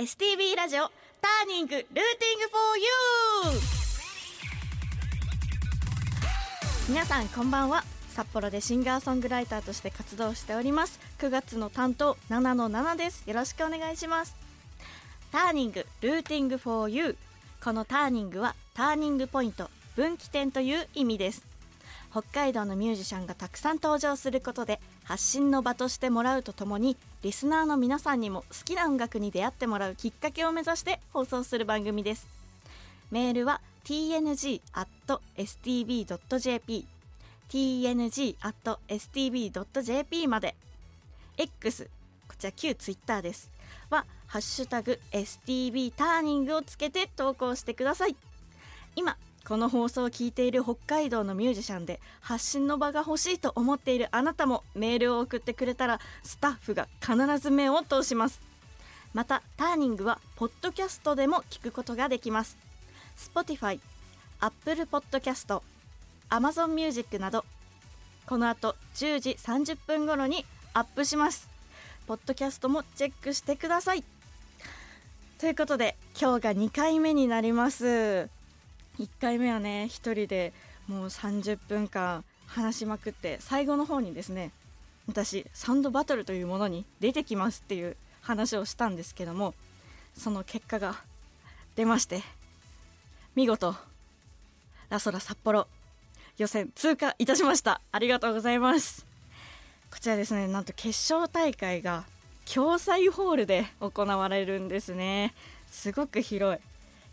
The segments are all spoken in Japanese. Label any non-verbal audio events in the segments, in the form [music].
STB ラジオターニングルーティングフォーユー皆さんこんばんは。札幌でシンガーソングライターとして活動しております。9月の担当7の7です。よろしくお願いします。ターニングルーティングフォーユーこのターニングはターニングポイント分岐点という意味です。北海道のミュージシャンがたくさん登場することで発信の場としてもらうとともにリスナーの皆さんにも好きな音楽に出会ってもらうきっかけを目指して放送する番組です。メールは tng.stb.jp tng.stb.jp まで。X こちら旧 Twitter です。はハッシュタグ STB ターニングをつけて投稿してください。今この放送を聞いている北海道のミュージシャンで発信の場が欲しいと思っているあなたもメールを送ってくれたらスタッフが必ず目を通します。またターニングはポッドキャストでも聞くことができます。Spotify、Apple Podcast、Amazon Music などこの後10時30分頃にアップします。ポッドキャストもチェックしてください。ということで今日が2回目になります。1回目はね1人でもう30分間話しまくって最後の方にですね私サンドバトルというものに出てきますっていう話をしたんですけどもその結果が出まして見事ラソラ札幌予選通過いたしました。ありがとうございます。こちらですねなんと決勝大会が共済ホールで行われるんですね。すごく広い。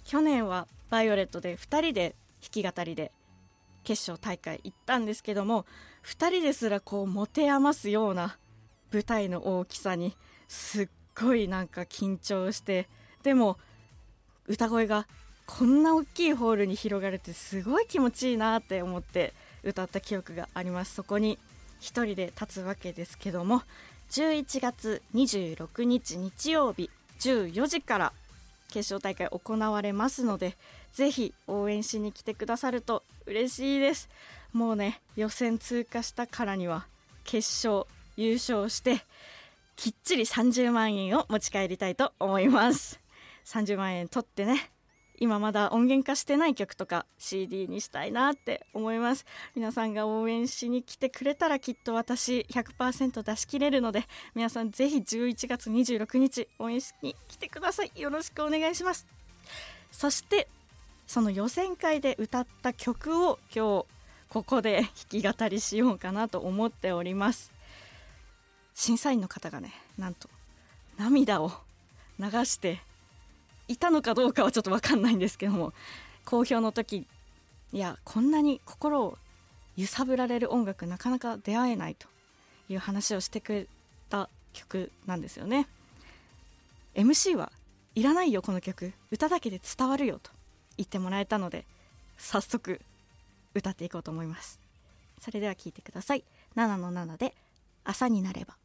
去年はバイオレットで2人で弾き語りで決勝大会行ったんですけども2人ですらこう持て余すような舞台の大きさにすっごいなんか緊張してでも歌声がこんな大きいホールに広がるってすごい気持ちいいなって思って歌った記憶があります。そこに1人で立つわけですけども11月26日日曜日14時から決勝大会行われますのでぜひ応援しに来てくださると嬉しいです。もうね予選通過したからには決勝優勝してきっちり30万円を持ち帰りたいと思います。30万円取ってね今まだ音源化してない曲とか CD にしたいなって思います。皆さんが応援しに来てくれたらきっと私100%出し切れるので皆さんぜひ11月26日応援しに来てください。よろしくお願いします。そしてその予選会で歌った曲を今日ここで [laughs] 弾き語りしようかなと思っております。審査員の方がねなんと涙を流していたのかどうかはちょっと分かんないんですけども好評の時いやこんなに心を揺さぶられる音楽なかなか出会えないという話をしてくれた曲なんですよね。MC はいらないよこの曲。歌だけで伝わるよと。言ってもらえたので早速歌っていこうと思います。それでは聴いてください。7の7で朝になれば。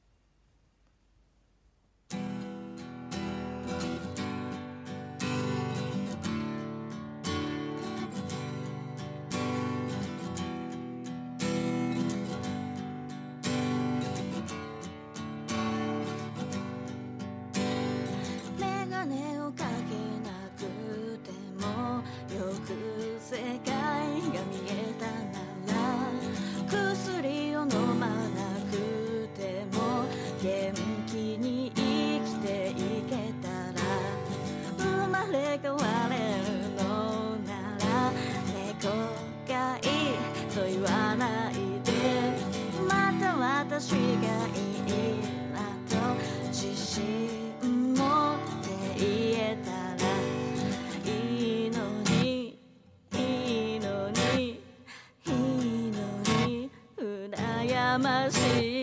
mas se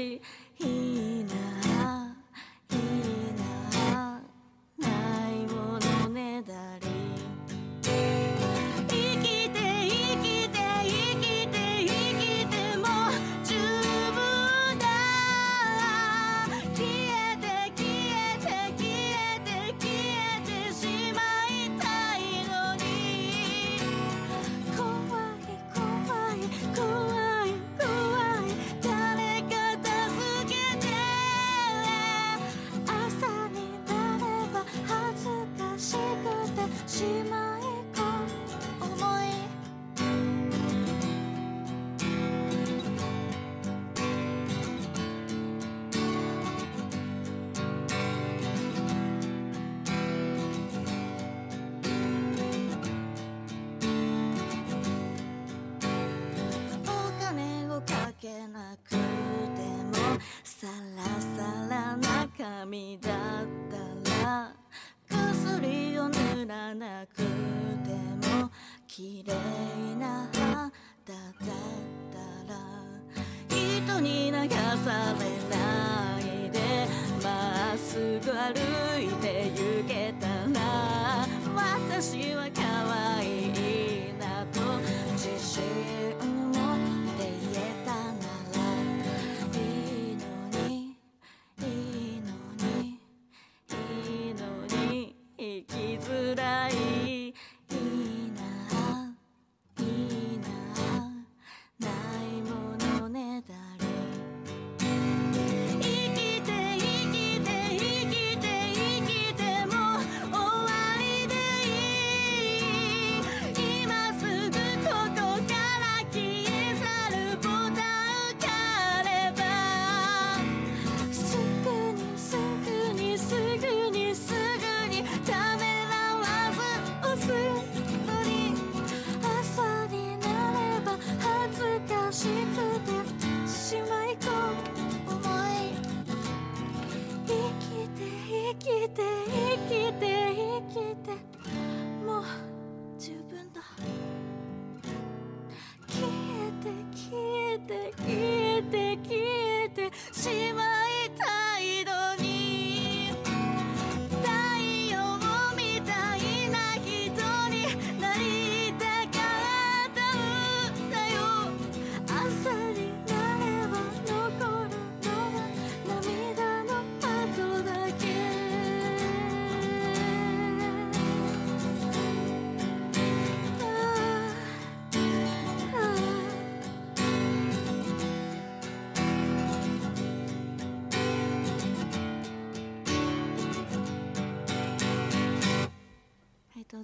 されないでまっすぐ歩いて行けたら私は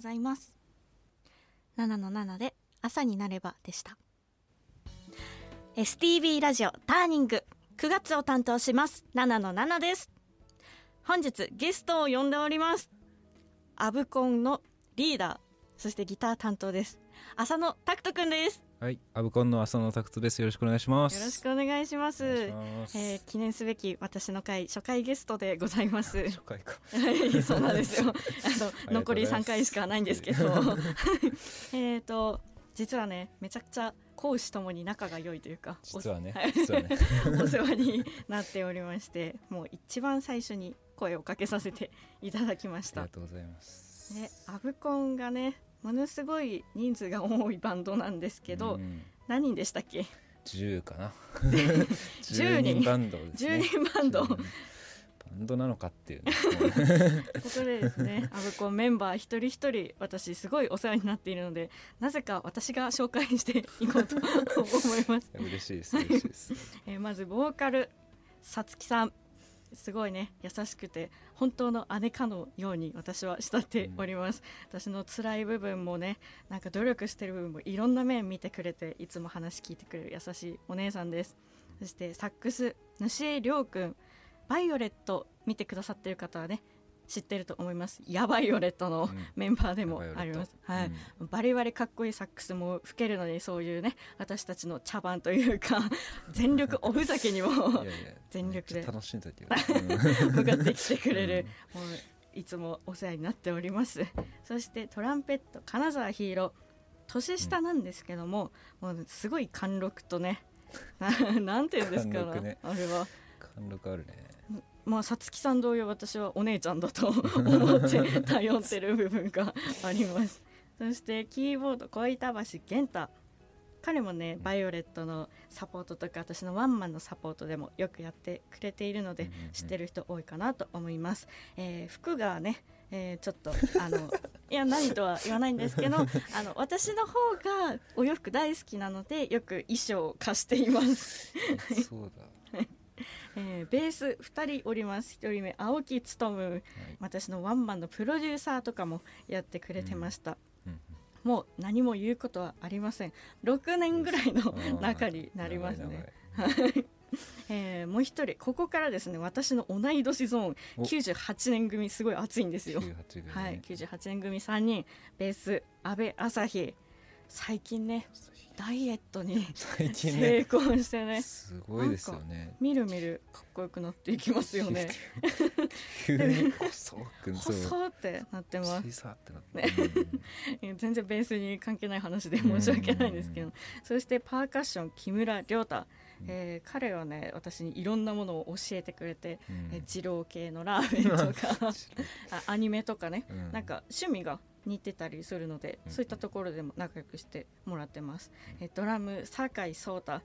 ざいます。7の7で朝になればでした。STB ラジオターニング9月を担当します。7の7です。本日ゲストを呼んでおります。アブコンのリーダーそしてギター担当です。浅野拓人くんです。はい、アブコンの浅野拓人です。よろしくお願いします。よろしくお願いしますます。えー記念すべき私の回初回ゲストでございます [laughs] 初回か。はい、そうなんですよ。[laughs] あの残り3回しかないんですけど、[laughs] えっと実はねめちゃくちゃ講師ともに仲が良いというか、実はねはい、実はね。お世話になっておりまして、もう一番最初に声をかけさせていただきましたありが。とうございます。ね、アブコンがねものすごい人数が多いバンドなんですけど、うん何人でしたっけ？10かな。[laughs] 10 10人バンドですね。10人バンド10人バンドなのかっていうね。ここでですね、アブコンメンバー一人一人私すごいお世話になっているので、なぜか私が紹介していこうと思います。嬉しいです。嬉しいです。えーまずボーカルさつきさん、すごいね優しくて本当の姉かのように私は慕っております。私の辛い部分もね、なんか努力してる部分もいろんな面見てくれていつも話聞いてくれる優しいお姉さんです。そしてサックス主江亮君バイオレット見てくださってる方はね知ってると思います。ヤバイオレットのうん。メンバーでもあります、はい、うんバリバリかっこいいサックスも吹けるのにそういうね私たちの茶番というか [laughs] 全力おふざけにもいやいや。全力で楽しんだけど。[laughs] 向かってきてくれる、もういつもお世話になっております。そしてトランペット金沢ヒーロー。年下なんですけども,、もうすごい貫禄とね [laughs] ななんていうんですかね。あれは。貫禄あるね。まあさつきさん同様私はお姉ちゃんだと [laughs] 思って頼ってる部分があります。そしてキーボード小板橋玄太彼もねバイオレットのサポートとか私のワンマンのサポートでもよくやってくれているので知ってる人多いかなと思います、えー服がね、えーちょっとあの [laughs] いや何とは言わないんですけど [laughs] あの私の方がお洋服大好きなのでよく衣装を貸しています。そうだ。えーベース2人おります。1人目青木勉はい。私のワンマンのプロデューサーとかもやってくれてました、うん。もう何も言うことはありません。6年ぐらいの中になりますね、えーもう一人。ここからですね私の同い年ゾーン。お。98年組すごい熱いんですよ。98ぐらはい。ね98年組3人。ベース阿部朝日。最近ねダイエットに最近成ね功してね。すごいですよね。みるみるかっこよくなっていきますよね。急に。[laughs] 細くそう細ってなってます。小さってなって、[laughs] いや全然ベースに関係ない話で申し訳ないんですけど。そしてパーカッション木村亮太、うん。えー彼はね私にいろんなものを教えてくれて、うん。えー二郎系のラーメンとか。[laughs] あアニメとかね、うん。なんか趣味が似てたりするので、うんそういったところでも仲良くしてもらってます、えードラム酒井壮太。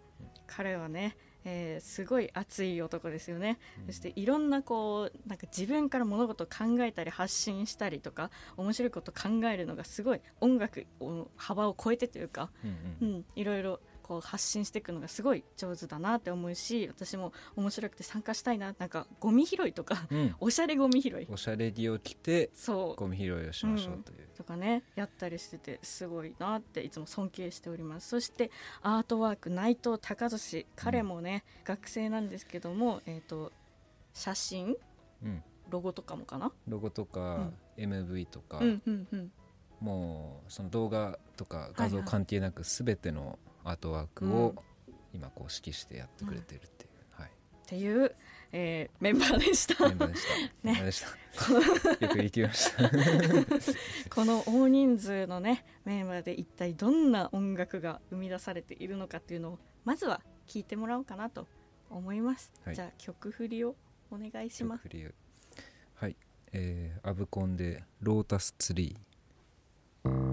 彼はね、えーすごい熱い男ですよね、うん。そしていろんなこうなんか自分から物事を考えたり発信したりとか面白いことを考えるのがすごい音楽の幅を超えてというか、うんうん。うん、いろいろこう発信していくのがすごい上手だなって思うし私も面白くて参加したいな。なんかゴミ拾いとかうん。おしゃれゴミ拾い。おしゃれ着を着てそう。ゴミ拾いをしましょうという、とかねやったりしててすごいなっていつも尊敬しております。そしてアートワーク内藤隆俊。彼もね、学生なんですけども、えー、と写真うん。ロゴとかもかな、ロゴとか、MV とか、うんうんうん、もうその動画とか画像はいはい。関係なく全てのアートワークうん。を今こう指揮してやってくれてるっていう、はい、っていう、えーメンバーでした。メンバーでした、メンバーでした。[laughs] よく言い切りました。[laughs] この大人数のねメンバーで一体どんな音楽が生み出されているのかっていうのをまずは聞いてもらおうかなと思います、はい。じゃあ曲振りをお願いします。はい、えー、アブコンでロータスツリー「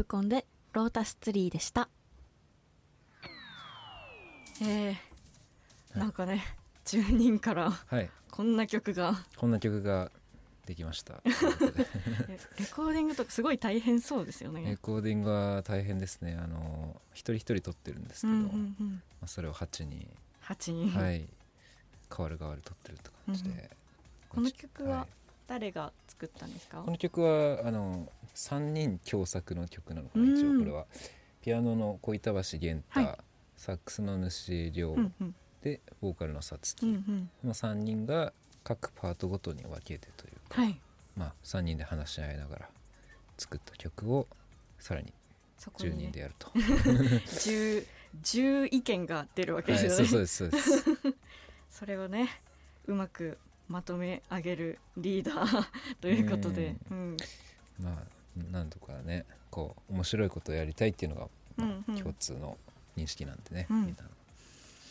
ブコンでロータスツリーでした。えー、なんかね10人からはい。こんな曲が。こんな曲ができました。えレコーディングとかすごい大変そうですよレねコーディングは大変ですね。あの一人一人撮ってるんですけど、うんうんうん。まあ、それを8に、8人、はい。変わる変わる撮ってるって感じで、うんこの曲は誰が作ったんですか、この曲はあの3人共作の曲なのかな、一うん。応これは。ピアノの小板橋源太、はい。サックスの主亮、うんうん。でボーカルのさつき、うんうん。この3人が各パートごとに分けてというか、はい。まあ、3人で話し合いながら作った曲をさらに10そこに、ね、人でやると、[laughs] 10, 10意見が出るわけはい、ですよね、そうそうですそうです。[laughs] それをねうまくまとめ上げるリーダー [laughs] ということで、うん。まあなんとかねこう面白いことをやりたいっていうのが、まあうんうん。共通の認識なんでね、うん。みん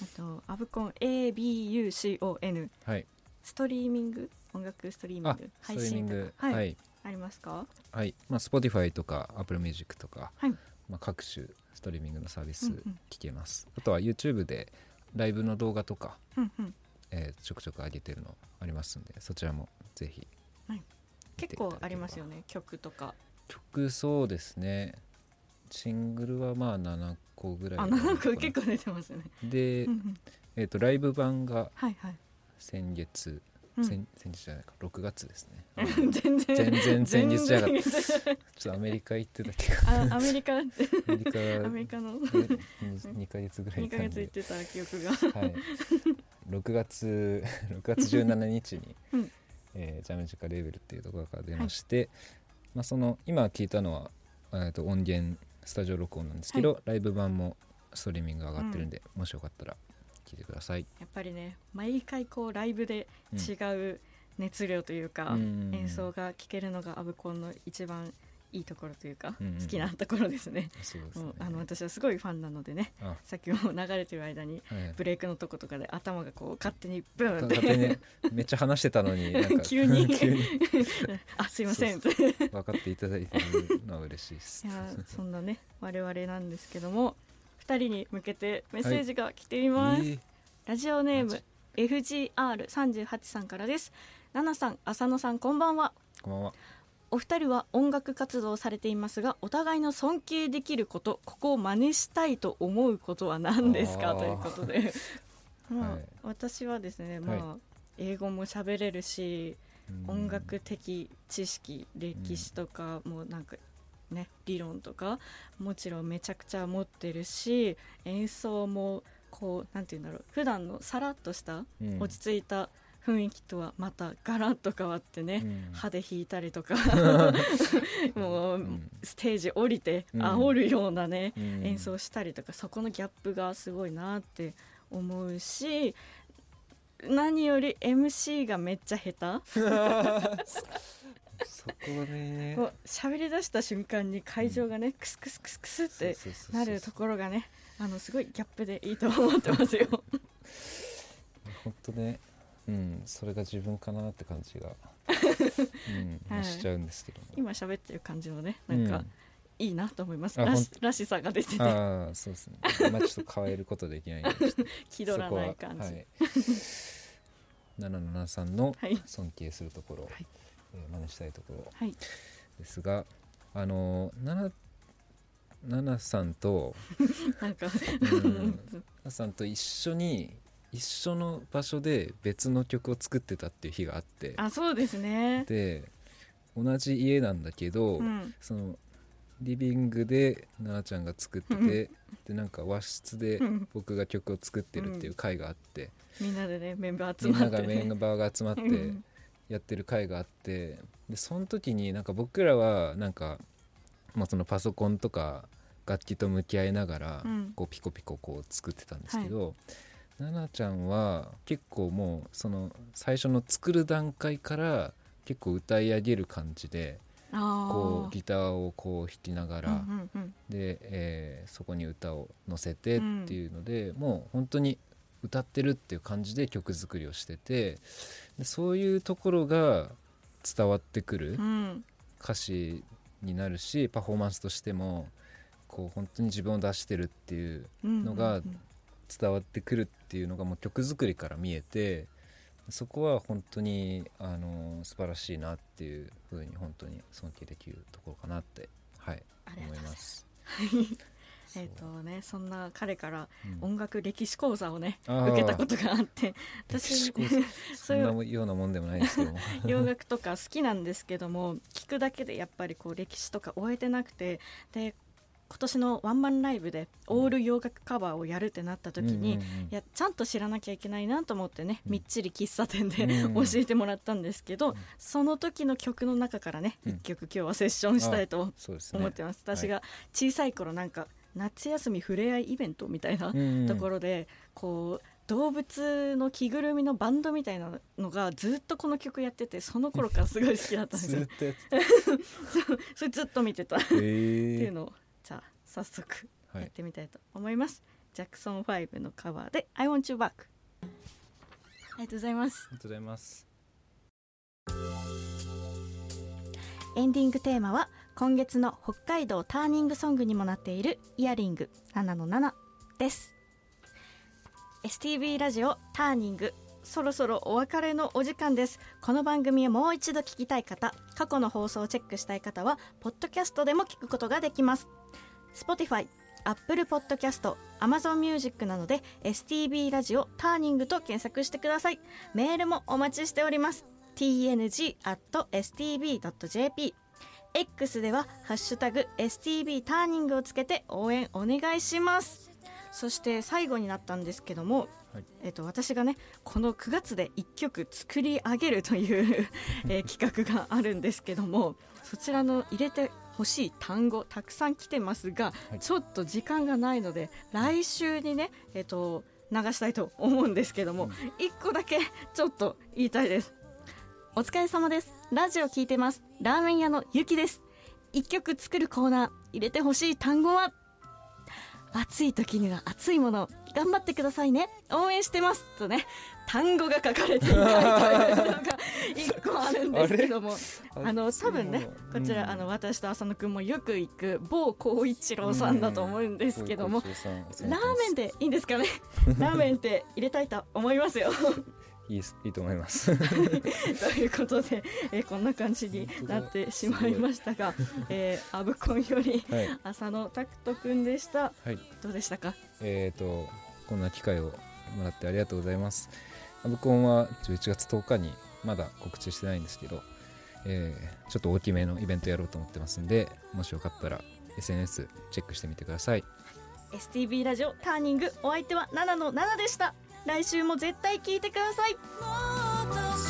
あとアブコン ABUCON はい。ストリーミング？音楽ストリーミンあグストリーミング。はい、はい。ありますか？はい、まあ、Spotify とか Apple Music とか、はい。まあ、各種ストリーミングのサービスうんうん。聞けます、あとは YouTube でライブの動画とか、うんうんえーちょくちょく上げてるのありますんでそちらもぜひはい。結構ありますよね曲とか。曲そうですね。シングルはまあ7個ぐらい。ああるのかななんか結構出てますね。でえー、とライブ版がはいはい、先先先日じゃないか。6月ですね。[laughs] 全然。全然先日じゃなかった。ちょっとアメリカ行ってたけどあアメリカ。アメリカ。アメリカの。2ヶ月ぐらい2ヶいたんで。月行ってた記憶が。はい、6月 [laughs] 6月17日に、[laughs] うん。えージャムジカレーベルっていうところから出まして、まあ、その今聞いたのは、えー、と音源スタジオ録音なんですけど、ライブ版もストリーミング上がってるんで、もしよかったら聞いてください。やっぱりね毎回こうライブでうん違う熱量というか、うん。演奏が聴けるのがアブコンの一番いいところというか、うんうん。好きなところですね。すね。あの私はすごいファンなのでねあ。さっきも流れてる間にはいブレイクのとことかで頭がこう勝手にブーンって。勝手にねめっちゃ話してたのに [laughs] 急に。急に。[laughs] [laughs] あすいません。分かっていただいてるのは嬉しいです。い。やそんなね我々なんですけども2人に向けてメッセージが来ています、えーラジオネームマジ。FGR38 さんからです。ナナさん浅野さんこんばんは。こんばんは。お二人は音楽活動をされていますがお互いの尊敬できることここを真似したいと思うことは何ですかということで、[laughs] まあはい。私はですね、まあは英語も喋れるしうん音楽的知識歴史とかもなんかね理論とかもちろんめちゃくちゃ持ってるし演奏もこうなんて言うんだろう普段のさらっとしたうん。落ち着いた雰囲気とはまたガラッと変わってね、うん。歯で弾いたりとか [laughs] もう、うん。ステージ降りてうん煽るようなね、うん。演奏したりとかそこのギャップがすごいなって思うし何より MC がめっちゃ下手。[laughs] そこね。こう喋り出した瞬間に会場がね、クスクスクスクスってなるところがねあのすごいギャップでいいと思ってますよ。[laughs] 本当ねうんそれが自分かなって感じが、うんはい。しちゃうんですけども。今喋ってる感じもねなんかうん。いいなと思います、あらしらしさが出てて。ああそうですね。まあちょっと変えることできないんでちょっと気取らない感じ、ははい。777さんのはい。尊敬するところ、はい。えー真似したいところはい。ですがあの7 7さんと [laughs] なんかうん。7さんと一緒に一緒の場所で別の曲を作ってたっていう日があって。あそうですね。で同じ家なんだけど、うん。そのリビングで奈々ちゃんが作っててでなんか和室でうん。僕が曲を作ってるっていう回があって、みんなでねメンバー集みんまって、ね、ながメンバーが集まってうん。やってる回があって。でその時になんか僕らはなんかもうそのパソコンとか楽器と向き合いながらうん。こうピコピコこう作ってたんですけど、奈々ちゃんは結構もうその最初の作る段階から結構歌い上げる感じであこうーギターをこう弾きながら、うんうんうん。で、えーそこに歌を乗せてっていうので、もう本当に歌ってるっていう感じで曲作りをしててでそういうところが伝わってくるうん。歌詞になるしパフォーマンスとしてもこう本当に自分を出してるっていうのが伝わってくるっていうのがもう曲作りから見えてそこは本当にあの素晴らしいなっていうふうに本当に尊敬できるところかなってはい思います。す。えっ、とねそんな彼からうん。音楽歴史講座をね、あー。受けたことがあって私 [laughs] そそんういうなようなもんでもないですけども。[laughs] 洋楽とか好きなんですけども聞くだけでやっぱりこう歴史とか終えてなくてで今年のワンマンライブでオール洋楽カバーをやるってなった時に、うんうんうん。いやちゃんと知らなきゃいけないなと思ってね、うん。みっちり喫茶店で、うん。[laughs] 教えてもらったんですけど、うん。その時の曲の中からねうん。一曲今日はセッションしたいと思ってます、はい。私が小さい頃なんか夏休み触れ合いイベントみたいなところで、こう動物の着ぐるみのバンドみたいなのがずっとこの曲やっててその頃からすごい好きだったんですよ。[laughs] ずっと [laughs] それずっと見てた。ったていうのを早速はい。やってみたいと思います、ジャクソン5のカバーで「I want you back」ありがとうございます。ありがとうございます。エンディングテーマは今月の北海道ターニングソングにもなっているイヤリング7の7です。STB ラジオターニングそろそろお別れのお時間です。この番組をもう一度聞きたい方過去の放送をチェックしたい方はポッドキャストでも聞くことができます Spotify Apple Podcast、Amazon Music などで STB ラジオターニングと検索してください。メールもお待ちしております。Tng.stb.jp X では「ハッシュタグ #STB ターニング」をつけて応援お願いします。そして最後になったんですけども、はい。えっと私がねこの9月で1曲作り上げるという、えー企画があるんですけどもそちらの入れてほしい単語たくさん来てますが、はい。ちょっと時間がないので来週にね、えっと流したいと思うんですけども、うん。1個だけちょっと言いたいです。お疲れ様です。ラジオ聞いてます。ラーメン屋のゆきです。一曲作るコーナー入れてほしい単語は？暑い時には熱いもの頑張ってくださいね。応援してます。とね単語が書かれていないというのが一個あるんですけども。あの多分ねこちら、あの私と浅野くんもよく行く某光一郎さんだと思うんですけども、ラーメンでいいんですかね？[laughs] ラーメンって入れたいと思いますよ。いいいいと思います。[laughs] ということで、えーこんな感じになってしまいましたが、えーアブコンよりはい。浅野拓人くんでした。はい。どうでしたか？えー、とこんな機会をもらってありがとうございます。アブコンは11月10日にまだ告知してないんですけど、えーちょっと大きめのイベントやろうと思ってますんでもしよかったら SNS チェックしてみてください。STB ラジオターニングお相手は7の7でした来週も絶対聞いてください